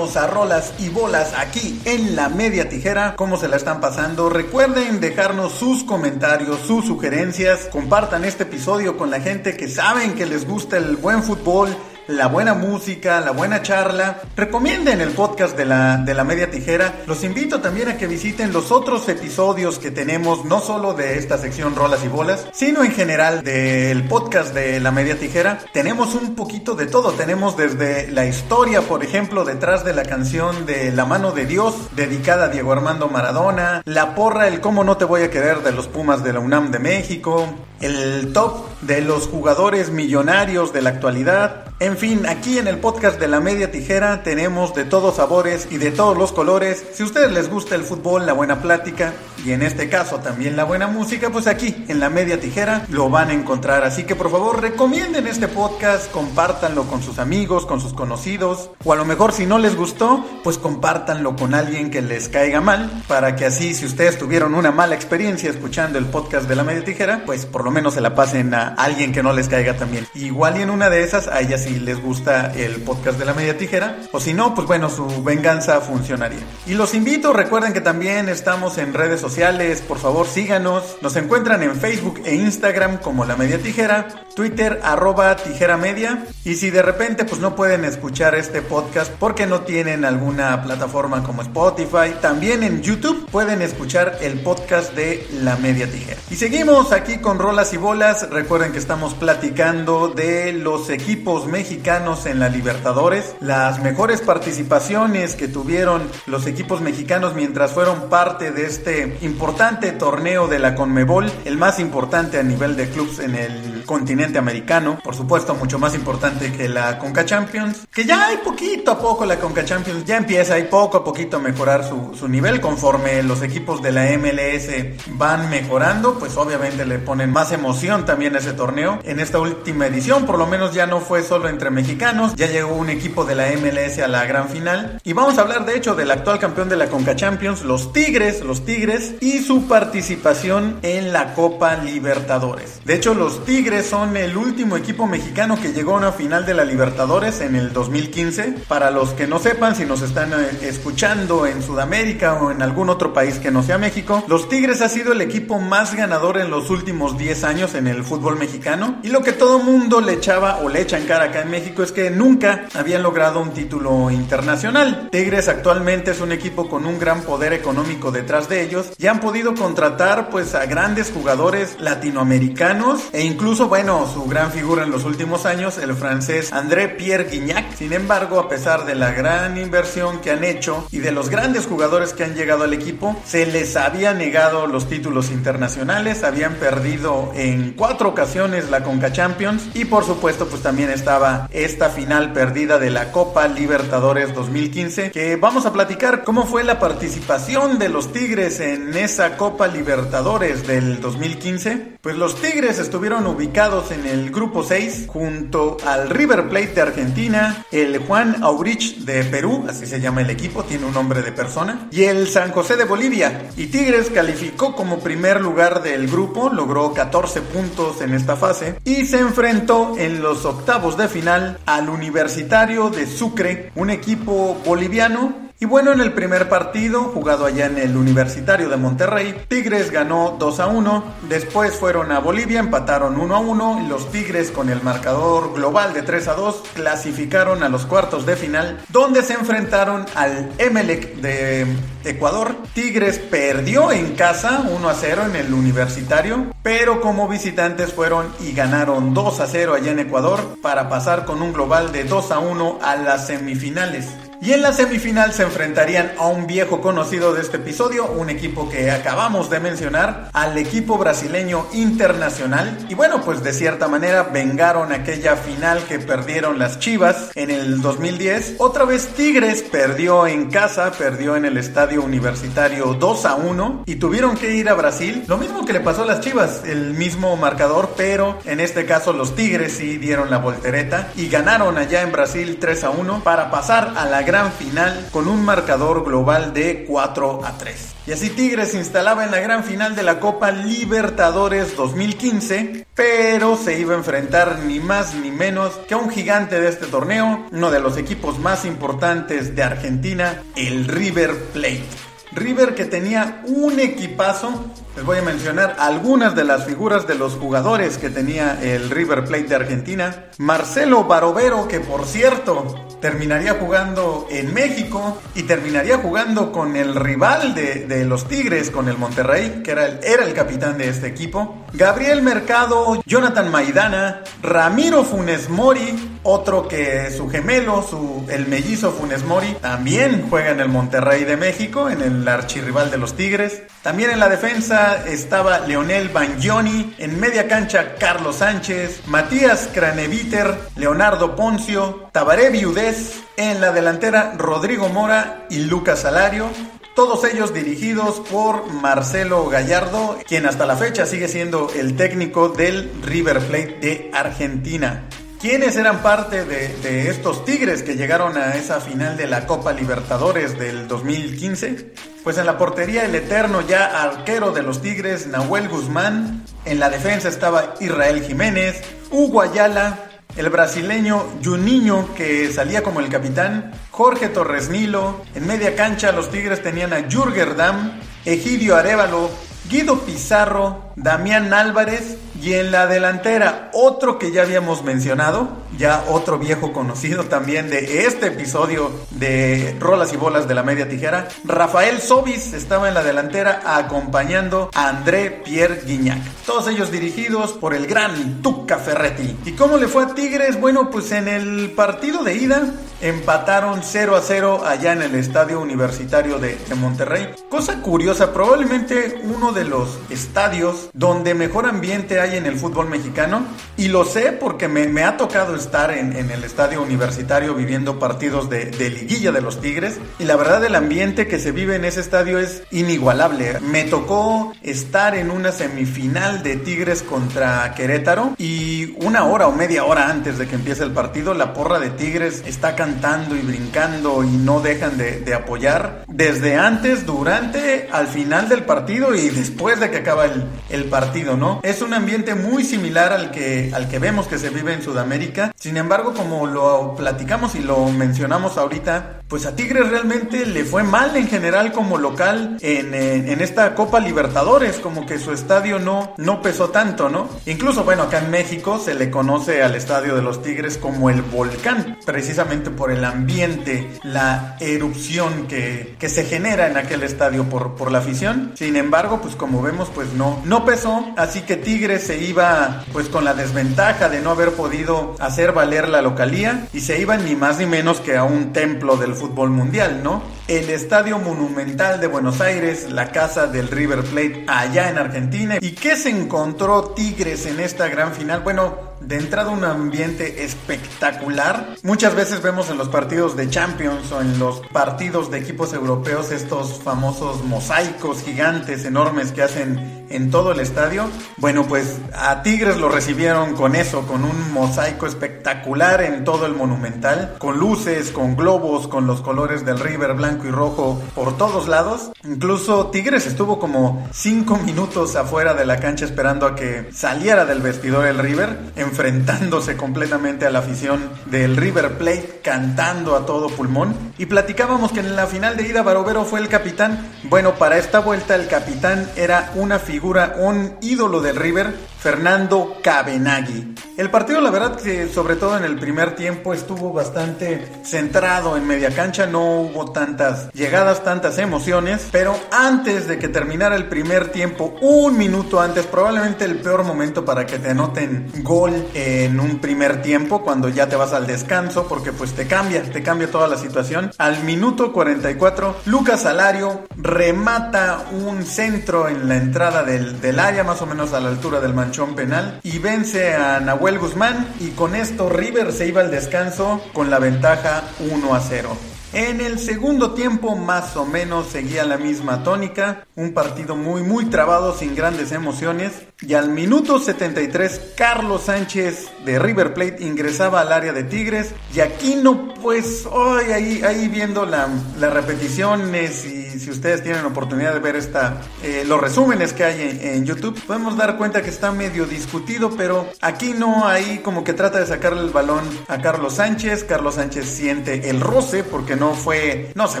A Rolas y Bolas aquí en la media tijera. ¿Cómo se la están pasando? Recuerden dejarnos sus comentarios, sus sugerencias. Compartan este episodio con la gente que saben que les gusta el buen fútbol la buena música, la buena charla. Recomienden el podcast de la, de la media tijera. Los invito también a que visiten los otros episodios que tenemos, no solo de esta sección Rolas y Bolas, sino en general del podcast de la media tijera. Tenemos un poquito de todo. Tenemos desde la historia, por ejemplo, detrás de la canción de La mano de Dios, dedicada a Diego Armando Maradona, la porra, el cómo no te voy a querer de los Pumas de la UNAM de México, el top de los jugadores millonarios de la actualidad. En fin, aquí en el podcast de la media tijera tenemos de todos sabores y de todos los colores. Si a ustedes les gusta el fútbol, la buena plática y en este caso también la buena música, pues aquí en la media tijera lo van a encontrar. Así que por favor recomienden este podcast, compártanlo con sus amigos, con sus conocidos. O a lo mejor si no les gustó, pues compártanlo con alguien que les caiga mal. Para que así si ustedes tuvieron una mala experiencia escuchando el podcast de la media tijera, pues por lo menos se la pasen a alguien que no les caiga también. Igual y en una de esas, a ella sí les gusta el podcast de la media tijera. O si no, pues bueno, su venganza funcionaría. Y los invito, recuerden que también estamos en redes sociales, por favor síganos. Nos encuentran en Facebook e Instagram como la media tijera, Twitter arroba tijera media. Y si de repente pues no pueden escuchar este podcast porque no tienen alguna plataforma como Spotify, también en YouTube pueden escuchar el podcast de la media tijera. Y seguimos aquí con rolas y bolas. Recuerden que estamos platicando de los equipos mexicanos en la Libertadores, las mejores participaciones que tuvieron los equipos mexicanos mientras fueron parte de este importante torneo de la Conmebol, el más importante a nivel de clubes en el continente americano, por supuesto mucho más importante que la Conca Champions, que ya hay poquito a poco la Conca Champions, ya empieza poco a poquito a mejorar su, su nivel conforme los equipos de la MLS van mejorando, pues obviamente le ponen más emoción también ese torneo. En esta última edición, por lo menos ya no fue solo entre mexicanos, ya llegó un equipo de la MLS a la gran final. Y vamos a hablar de hecho del actual campeón de la Conca Champions, los Tigres, los Tigres y su participación en la Copa Libertadores. De hecho, los Tigres son el último equipo mexicano que llegó a una final de la Libertadores en el 2015. Para los que no sepan, si nos están eh, escuchando en Sudamérica o en algún otro país que no sea México, los Tigres ha sido el equipo más ganador en los últimos 10 años en el fútbol mexicano. Y lo que todo mundo le echaba o le echa en cara acá en México es que nunca habían logrado un título internacional. Tigres actualmente es un equipo con un gran poder económico detrás de ellos y han podido contratar pues a grandes jugadores latinoamericanos e incluso bueno su gran figura en los últimos años el francés André Pierre Guignac. Sin embargo a pesar de la gran inversión que han hecho y de los grandes jugadores que han llegado al equipo se les había negado los títulos internacionales, habían perdido en cuatro ocasiones la Conca Champions y por supuesto pues también estaba esta final perdida de la Copa Libertadores 2015 que vamos a platicar cómo fue la participación de los Tigres en esa Copa Libertadores del 2015. Pues los Tigres estuvieron ubicados en el grupo 6 junto al River Plate de Argentina, el Juan Aurich de Perú, así se llama el equipo, tiene un nombre de persona, y el San José de Bolivia. Y Tigres calificó como primer lugar del grupo, logró 14 puntos en esta fase y se enfrentó en los octavos de final al Universitario de Sucre, un equipo boliviano y bueno, en el primer partido, jugado allá en el Universitario de Monterrey, Tigres ganó 2 a 1, después fueron a Bolivia, empataron 1 a 1 y los Tigres con el marcador global de 3 a 2 clasificaron a los cuartos de final, donde se enfrentaron al Emelec de Ecuador. Tigres perdió en casa 1 a 0 en el Universitario, pero como visitantes fueron y ganaron 2 a 0 allá en Ecuador para pasar con un global de 2 a 1 a las semifinales. Y en la semifinal se enfrentarían a un viejo conocido de este episodio, un equipo que acabamos de mencionar, al equipo brasileño internacional. Y bueno, pues de cierta manera vengaron aquella final que perdieron las Chivas en el 2010. Otra vez Tigres perdió en casa, perdió en el estadio universitario 2 a 1 y tuvieron que ir a Brasil. Lo mismo que le pasó a las Chivas, el mismo marcador, pero en este caso los Tigres sí dieron la voltereta y ganaron allá en Brasil 3 a 1 para pasar a la gran final con un marcador global de 4 a 3. Y así Tigres se instalaba en la gran final de la Copa Libertadores 2015, pero se iba a enfrentar ni más ni menos que a un gigante de este torneo, uno de los equipos más importantes de Argentina, el River Plate. River que tenía un equipazo les voy a mencionar algunas de las figuras de los jugadores que tenía el River Plate de Argentina. Marcelo Barovero, que por cierto terminaría jugando en México y terminaría jugando con el rival de, los Tigres, con el Monterrey, que era el, era el capitán de este equipo. Gabriel Mercado, Jonathan Maidana, Ramiro Funes Mori, otro que su gemelo, su, el mellizo Funes Mori, también juega en el Monterrey de México, en el archirrival de los Tigres. También en la defensa estaba Leonel Bangioni, en media cancha Carlos Sánchez, Matías Craneviter, Leonardo Poncio, Tabaré Viudez, en la delantera Rodrigo Mora y Lucas Salario. Todos ellos dirigidos por Marcelo Gallardo, quien hasta la fecha sigue siendo el técnico del River Plate de Argentina. ¿Quiénes eran parte de, estos Tigres que llegaron a esa final de la Copa Libertadores del 2015? Pues en la portería el eterno ya arquero de los Tigres, Nahuel Guzmán. En la defensa estaba Israel Jiménez, Hugo Ayala, el brasileño Juninho que salía como el capitán, Jorge Torres Nilo. En media cancha los Tigres tenían a Jürger Damm, Egidio Arevalo, Guido Pizarro, Damián Álvarez y en la delantera, otro que ya habíamos mencionado, ya otro viejo conocido también de este episodio de Rolas y Bolas de la Media Tijera, Rafael Sobis estaba en la delantera acompañando a André Pierre Guignac. Todos ellos dirigidos por el gran Tuca Ferretti. ¿Y cómo le fue a Tigres? Bueno, pues en el partido de ida empataron 0 a 0 allá en el Estadio Universitario de, de Monterrey. Cosa curiosa, probablemente uno de los estadios donde mejor ambiente hay en el fútbol mexicano y lo sé porque me, ha tocado estar en, el estadio universitario viviendo partidos de, liguilla de los Tigres y la verdad el ambiente que se vive en ese estadio es inigualable. Me tocó estar en una semifinal de Tigres contra Querétaro y una hora o media hora antes de que empiece el partido la porra de Tigres está cantando y brincando y no dejan de, apoyar desde antes, durante, al final del partido y después de que acaba el, el partido, ¿no? Es un ambiente muy similar al que, al que vemos que se vive en Sudamérica. Sin embargo, como lo platicamos y lo mencionamos ahorita, pues a Tigres realmente le fue mal en general como local en, en, esta Copa Libertadores, como que su estadio no, no pesó tanto, ¿no? Incluso, bueno, acá en México se le conoce al estadio de los Tigres como el volcán, precisamente por el ambiente, la erupción que, que se genera en aquel estadio por, por la afición. Sin embargo, pues como vemos, pues no, no pesó, así que Tigres se iba pues con la desventaja de no haber podido hacer valer la localía y se iba ni más ni menos que a un templo del fútbol mundial, ¿no? El Estadio Monumental de Buenos Aires, la casa del River Plate allá en Argentina. ¿Y qué se encontró Tigres en esta gran final? Bueno, de entrada un ambiente espectacular. Muchas veces vemos en los partidos de Champions o en los partidos de equipos europeos estos famosos mosaicos gigantes enormes que hacen en todo el estadio. Bueno, pues a Tigres lo recibieron con eso, con un mosaico espectacular en todo el monumental, con luces, con globos, con los colores del River blanco y rojo por todos lados. Incluso Tigres estuvo como 5 minutos afuera de la cancha esperando a que saliera del vestidor el River, enfrentándose completamente a la afición del River Plate, cantando a todo pulmón. Y platicábamos que en la final de ida Barovero fue el capitán. Bueno, para esta vuelta el capitán era una figura, un ídolo del River, Fernando Cabenagui. El partido, la verdad que sobre todo en el primer tiempo estuvo bastante centrado en media cancha, no hubo tantas llegadas, tantas emociones, pero antes de que terminara el primer tiempo, un minuto antes, probablemente el peor momento para que te anoten gol en un primer tiempo cuando ya te vas al descanso porque pues te cambia, te cambia toda la situación. Al minuto 44, Lucas Salario remata un centro en la entrada del, del área, más o menos a la altura del manchón penal, y vence a Nahuel Guzmán y con esto River se iba al descanso con la ventaja 1 a 0. En el segundo tiempo más o menos seguía la misma tónica, un partido muy muy trabado sin grandes emociones. Y al minuto 73 Carlos Sánchez de River Plate ingresaba al área de Tigres. Y aquí no pues hoy ahí, ahí viendo la, las repeticiones y si ustedes tienen oportunidad de ver esta, eh, los resúmenes que hay en, YouTube, podemos dar cuenta que está medio discutido, pero aquí no, ahí como que trata de sacarle el balón a Carlos Sánchez. Carlos Sánchez siente el roce porque no fue, no se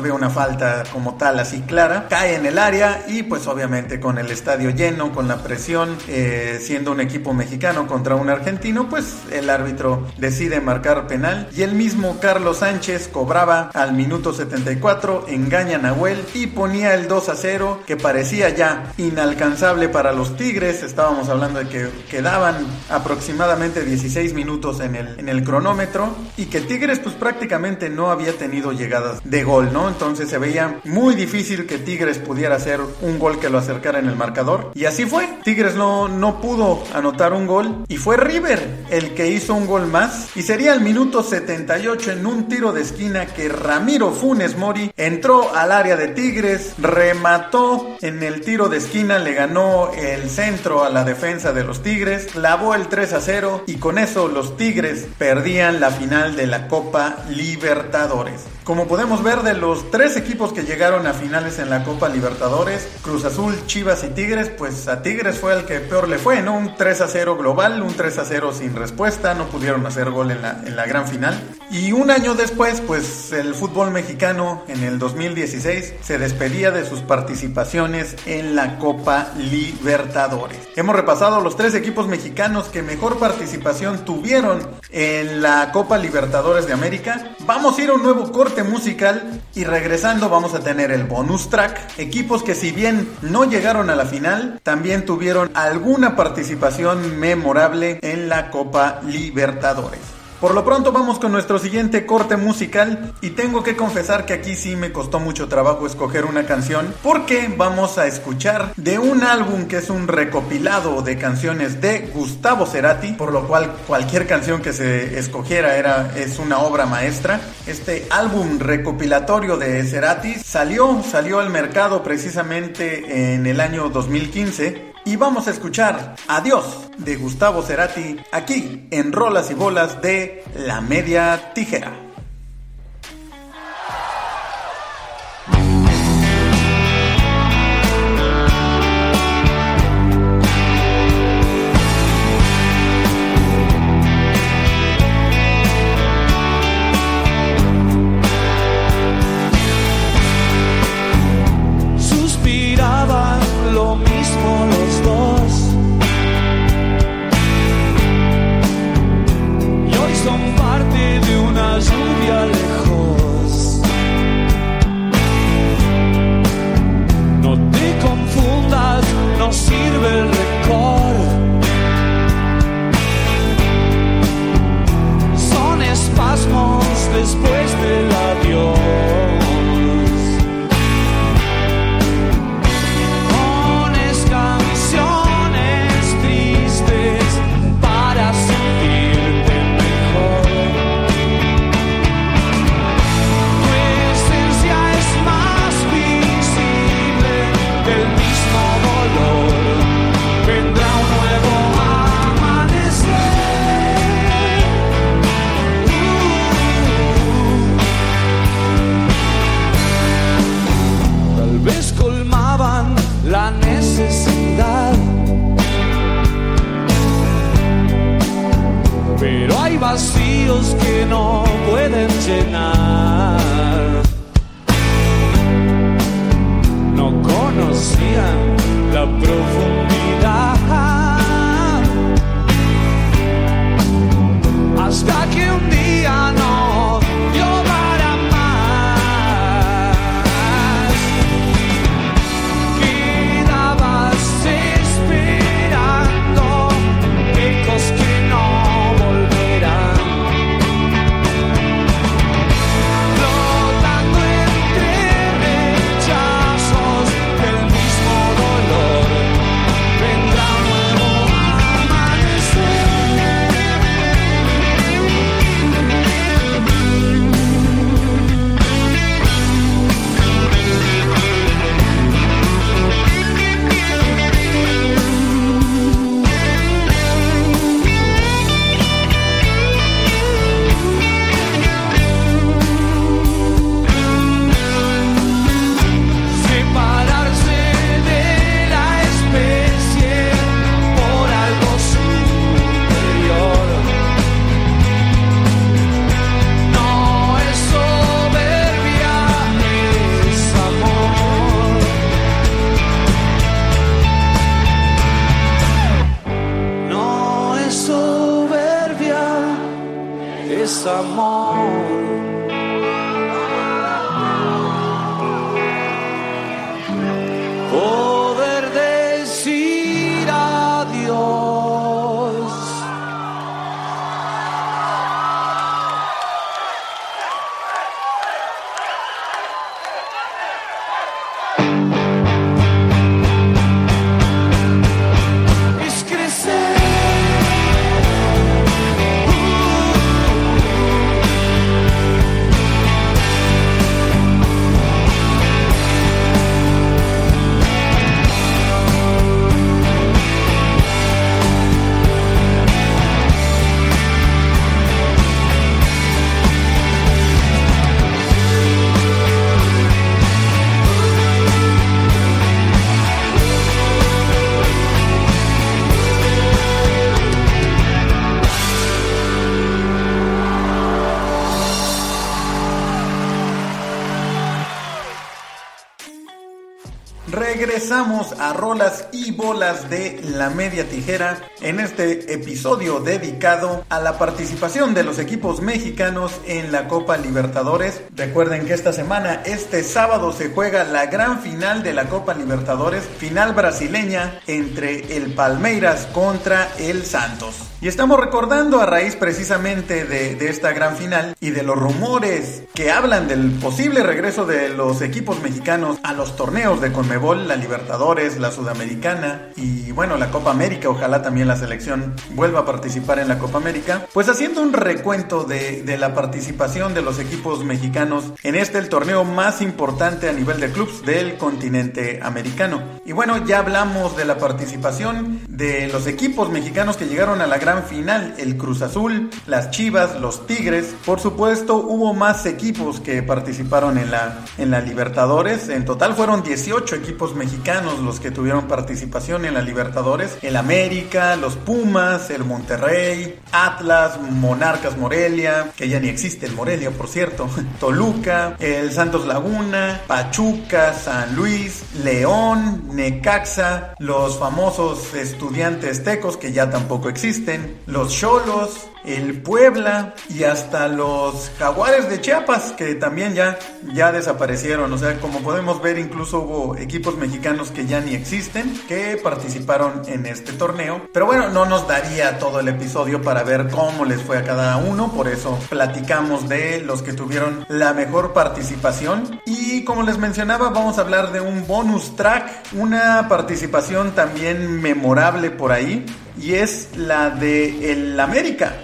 ve una falta como tal así clara. Cae en el área y pues obviamente con el estadio lleno, con la presión, eh, siendo un equipo mexicano contra un argentino, pues el árbitro decide marcar penal y el mismo Carlos Sánchez cobraba al minuto 74, engaña a Nahuel y ponía el 2 a 0 que parecía ya inalcanzable para los Tigres. Estábamos hablando de que quedaban aproximadamente 16 minutos en el, en el cronómetro y que Tigres pues prácticamente no había tenido llegadas de gol, ¿no? Entonces se veía muy difícil que Tigres pudiera hacer un gol que lo acercara en el marcador. Y así fue. Tigres no, no pudo anotar un gol y fue River el que hizo un gol más. Y sería el minuto 78 en un tiro de esquina que Ramiro Funes Mori entró al área de Tigres, remató en el tiro de esquina, le ganó el centro a la defensa de los Tigres, clavó el 3 a 0 y con eso los Tigres perdían la final de la Copa Libertadores. Como podemos ver de los tres equipos que llegaron a finales en la Copa Libertadores, Cruz Azul, Chivas y Tigres, pues a Tigres fue el que peor le fue, ¿no? Un 3 a 0 global, un 3 a 0 sin respuesta, no pudieron hacer gol en la, en la gran final. Y un año después, pues el fútbol mexicano en el 2016 se despedía de sus participaciones en la Copa Libertadores. Hemos repasado los tres equipos mexicanos que mejor participación tuvieron en la Copa Libertadores de América. Vamos a ir a un nuevo corte musical y regresando vamos a tener el bonus track. Equipos que si bien no llegaron a la final, también tuvieron alguna participación memorable en la Copa Libertadores. Por lo pronto vamos con nuestro siguiente corte musical y tengo que confesar que aquí sí me costó mucho trabajo escoger una canción porque vamos a escuchar de un álbum que es un recopilado de canciones de Gustavo Cerati, por lo cual cualquier canción que se escogiera era es una obra maestra. Este álbum recopilatorio de Cerati salió salió al mercado precisamente en el año 2015 y vamos a escuchar Adiós de Gustavo Cerati aquí en Rolas y Bolas de La Media Tijera. No pueden llenar. No conocían la profundidad. A rolas y bolas de la media tijera en este episodio dedicado a la participación de los equipos mexicanos en la Copa Libertadores. Recuerden que esta semana, este sábado, se juega la gran final de la Copa Libertadores, final brasileña entre el Palmeiras contra el Santos. Y estamos recordando a raíz precisamente de, esta gran final y de los rumores que hablan del posible regreso de los equipos mexicanos a los torneos de Conmebol, la Libertadores, la Sudamericana y bueno, la Copa América. Ojalá también la selección vuelva a participar en la Copa América. Pues haciendo un recuento de, de la participación de los equipos mexicanos en este el torneo más importante a nivel de clubes del continente americano. Y bueno, ya hablamos de la participación de los equipos mexicanos que llegaron a la gran final, el Cruz Azul, las Chivas, los Tigres. Por supuesto, hubo más equipos que participaron en la, en la Libertadores. En total fueron 18 equipos mexicanos los que tuvieron participación en la Libertadores. El América, los Pumas, el Monterrey, Atlas, Monarcas Morelia, que ya ni existe el Morelia, por cierto, [laughs] Toluca, el Santos Laguna, Pachuca, San Luis, León, Necaxa, los famosos estudiantes tecos que ya tampoco existen, los Cholos, el Puebla y hasta los Jaguares de Chiapas que también ya, ya desaparecieron. O sea, como podemos ver, incluso hubo equipos mexicanos que ya ni existen que participaron en este torneo. Pero bueno, no nos daría todo el episodio para ver cómo les fue a cada uno. Por eso platicamos de los que tuvieron la mejor participación. Y como les mencionaba, vamos a hablar de un bonus track, una participación también memorable por ahí. Y es la de el América.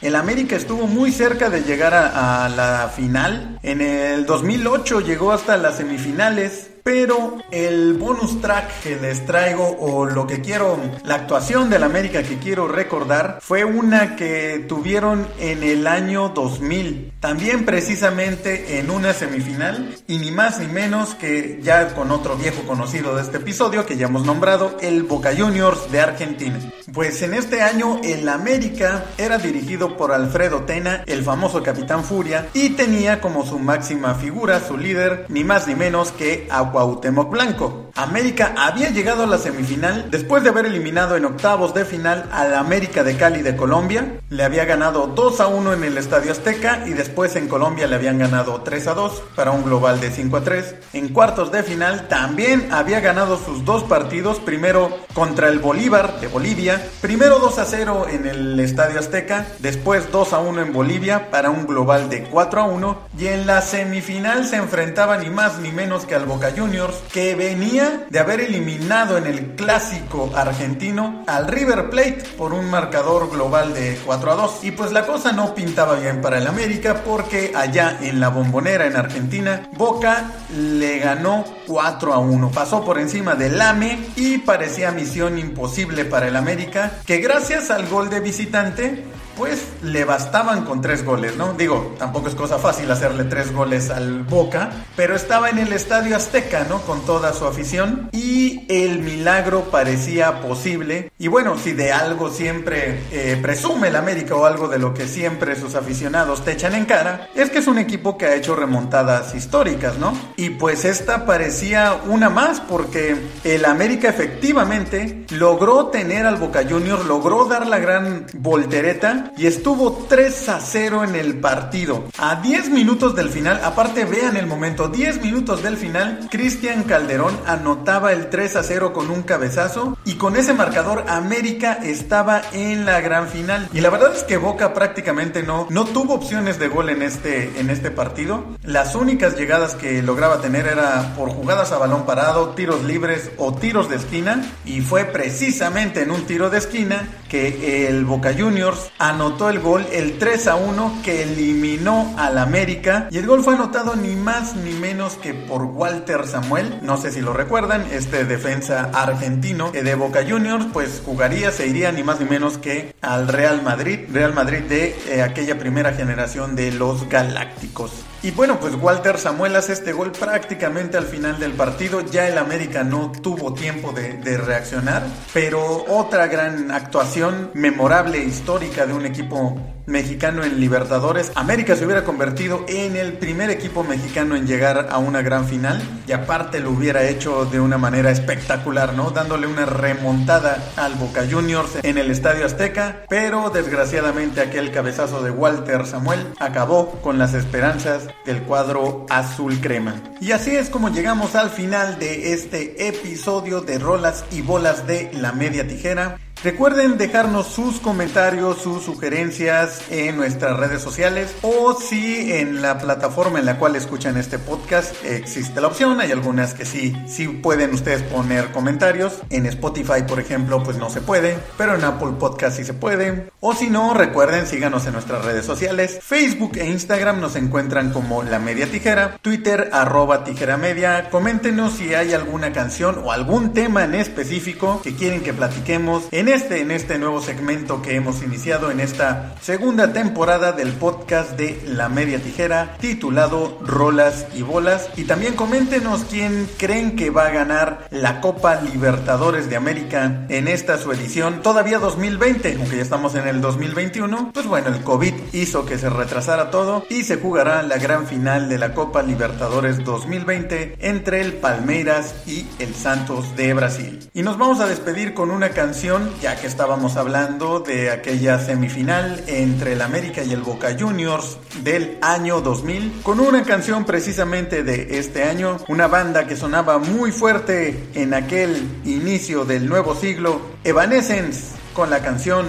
El América estuvo muy cerca de llegar a, a, la final. En el 2008 llegó hasta las semifinales. Pero el bonus track que les traigo o lo que quiero, la actuación del América que quiero recordar fue una que tuvieron en el año 2000. También precisamente en una semifinal y ni más ni menos que ya con otro viejo conocido de este episodio que ya hemos nombrado, el Boca Juniors de Argentina. Pues en este año el América era dirigido por Alfredo Tena, el famoso Capitán Furia, y tenía como su máxima figura, su líder, ni más ni menos que Agua Cuauhtémoc Blanco. América había llegado a la semifinal después de haber eliminado en octavos de final al América de Cali de Colombia. Le había ganado 2 a 1 en el Estadio Azteca y después en Colombia le habían ganado 3 a 2 para un global de 5 a 3. En cuartos de final también había ganado sus dos partidos, primero contra el Bolívar de Bolivia, primero 2 a 0 en el Estadio Azteca, después 2 a 1 en Bolivia para un global de 4 a 1 y en la semifinal se enfrentaba ni más ni menos que al Boca Juniors que venía de haber eliminado en el clásico argentino al River Plate por un marcador global de 4 a 2. Y pues la cosa no pintaba bien para el América porque allá en la bombonera en Argentina, Boca le ganó 4 a 1. Pasó por encima del AME y parecía misión imposible para el América, que gracias al gol de visitante pues le bastaban con tres goles, ¿no? Digo, tampoco es cosa fácil hacerle tres goles al Boca, pero estaba en el Estadio Azteca, ¿no? Con toda su afición y el milagro parecía posible. Y bueno, si de algo siempre eh, presume el América o algo de lo que siempre sus aficionados te echan en cara, es que es un equipo que ha hecho remontadas históricas, ¿no? Y pues esta parecía una más porque el América efectivamente logró tener al Boca Juniors, logró dar la gran voltereta y estuvo 3 a 0 en el partido. A 10 minutos del final, aparte vean el momento, 10 minutos del final, Cristian Calderón anotaba el 3 a 0 con un cabezazo y con ese marcador América estaba en la gran final. Y la verdad es que Boca prácticamente no, no tuvo opciones de gol en este, en este partido. Las únicas llegadas que lograba tener era por jugadas a balón parado, tiros libres o tiros de esquina y fue precisamente en un tiro de esquina que el Boca Juniors anotó el gol, el 3 a 1 que eliminó al América. Y el gol fue anotado ni más ni menos que por Walter Samuel. No sé si lo recuerdan, este defensa argentino de Boca Juniors, pues jugaría, se iría ni más ni menos que al Real Madrid. Real Madrid de eh, aquella primera generación de los Galácticos. Y bueno, pues Walter Samuel hace este gol prácticamente al final del partido. Ya el América no tuvo tiempo de, reaccionar, pero otra gran actuación memorable, histórica de un equipo mexicano en Libertadores. América se hubiera convertido en el primer equipo mexicano en llegar a una gran final y aparte lo hubiera hecho de una manera espectacular, ¿no? Dándole una remontada al Boca Juniors en el Estadio Azteca, pero desgraciadamente aquel cabezazo de Walter Samuel acabó con las esperanzas del cuadro azul crema. Y así es como llegamos al final de este episodio de Rolas y Bolas de la Media Tijera. Recuerden dejarnos sus comentarios, sus sugerencias en nuestras redes sociales o si en la plataforma en la cual escuchan este podcast existe la opción, hay algunas que sí, sí pueden ustedes poner comentarios. En Spotify, por ejemplo, pues no se puede, pero en Apple Podcast sí se puede. O si no, recuerden, síganos en nuestras redes sociales. Facebook e Instagram nos encuentran como La Media Tijera, Twitter arroba Tijera Media. Coméntenos si hay alguna canción o algún tema en específico que quieren que platiquemos en este, en este nuevo segmento que hemos iniciado en esta segunda temporada del podcast de La Media Tijera titulado Rolas y Bolas. Y también coméntenos quién creen que va a ganar la Copa Libertadores de América en esta su edición todavía 2020, aunque ya estamos en el 2021. Pues bueno, el COVID hizo que se retrasara todo y se jugará la gran final de la Copa Libertadores 2020 entre el Palmeiras y el Santos de Brasil. Y nos vamos a despedir con una canción ya que estábamos hablando de aquella semifinal entre el América y el Boca Juniors del año 2000, con una canción precisamente de este año, una banda que sonaba muy fuerte en aquel inicio del nuevo siglo, Evanescence, con la canción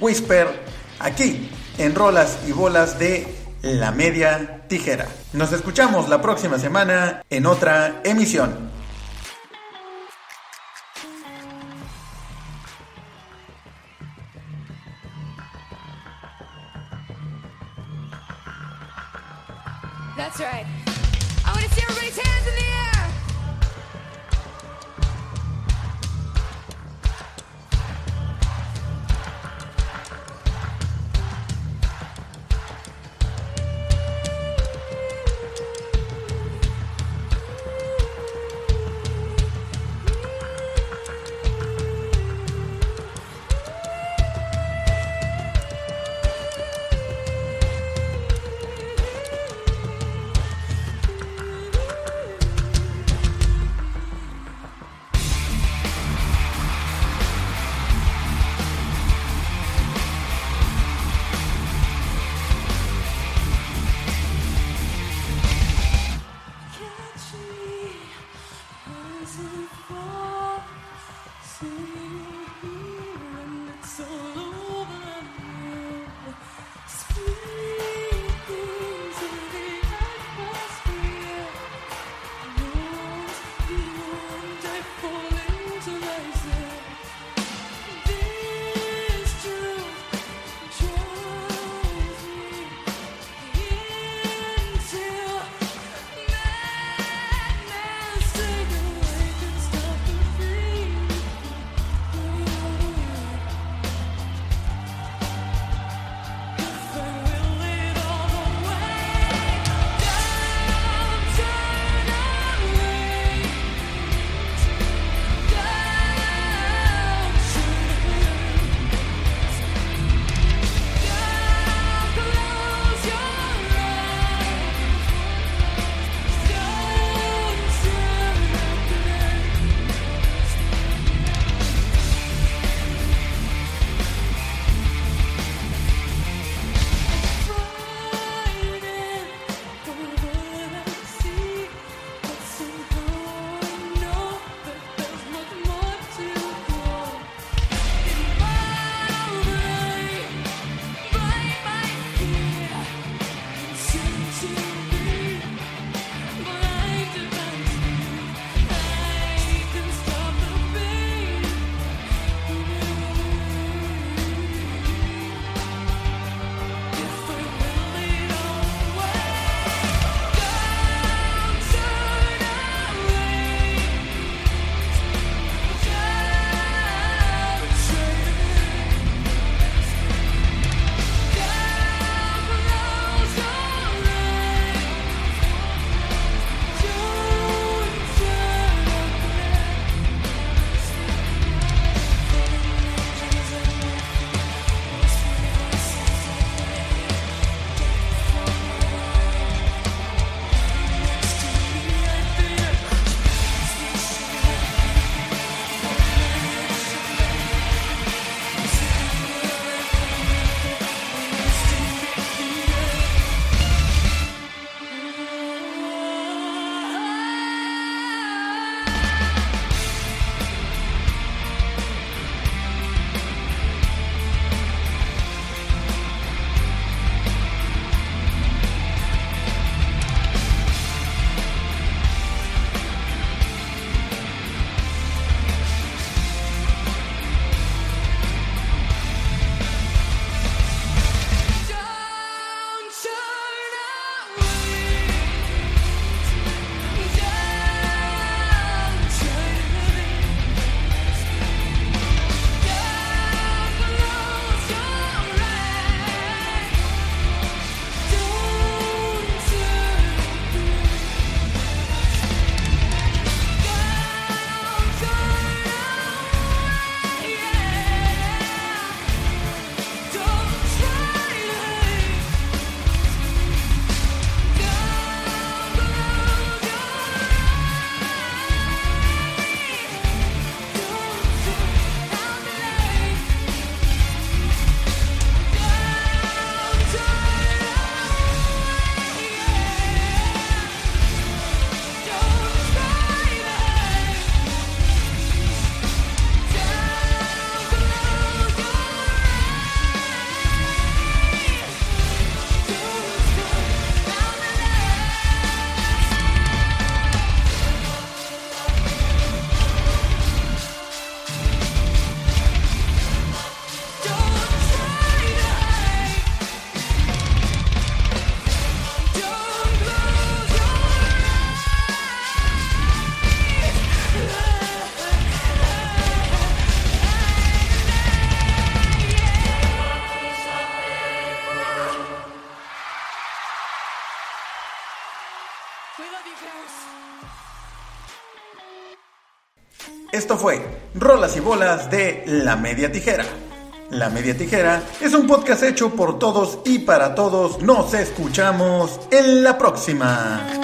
Whisper, aquí en Rolas y Bolas de La Media Tijera. Nos escuchamos la próxima semana en otra emisión. That's right. Fue Rolas y Bolas de La Media Tijera. La Media Tijera es un podcast hecho por todos y para todos. Nos escuchamos en la próxima.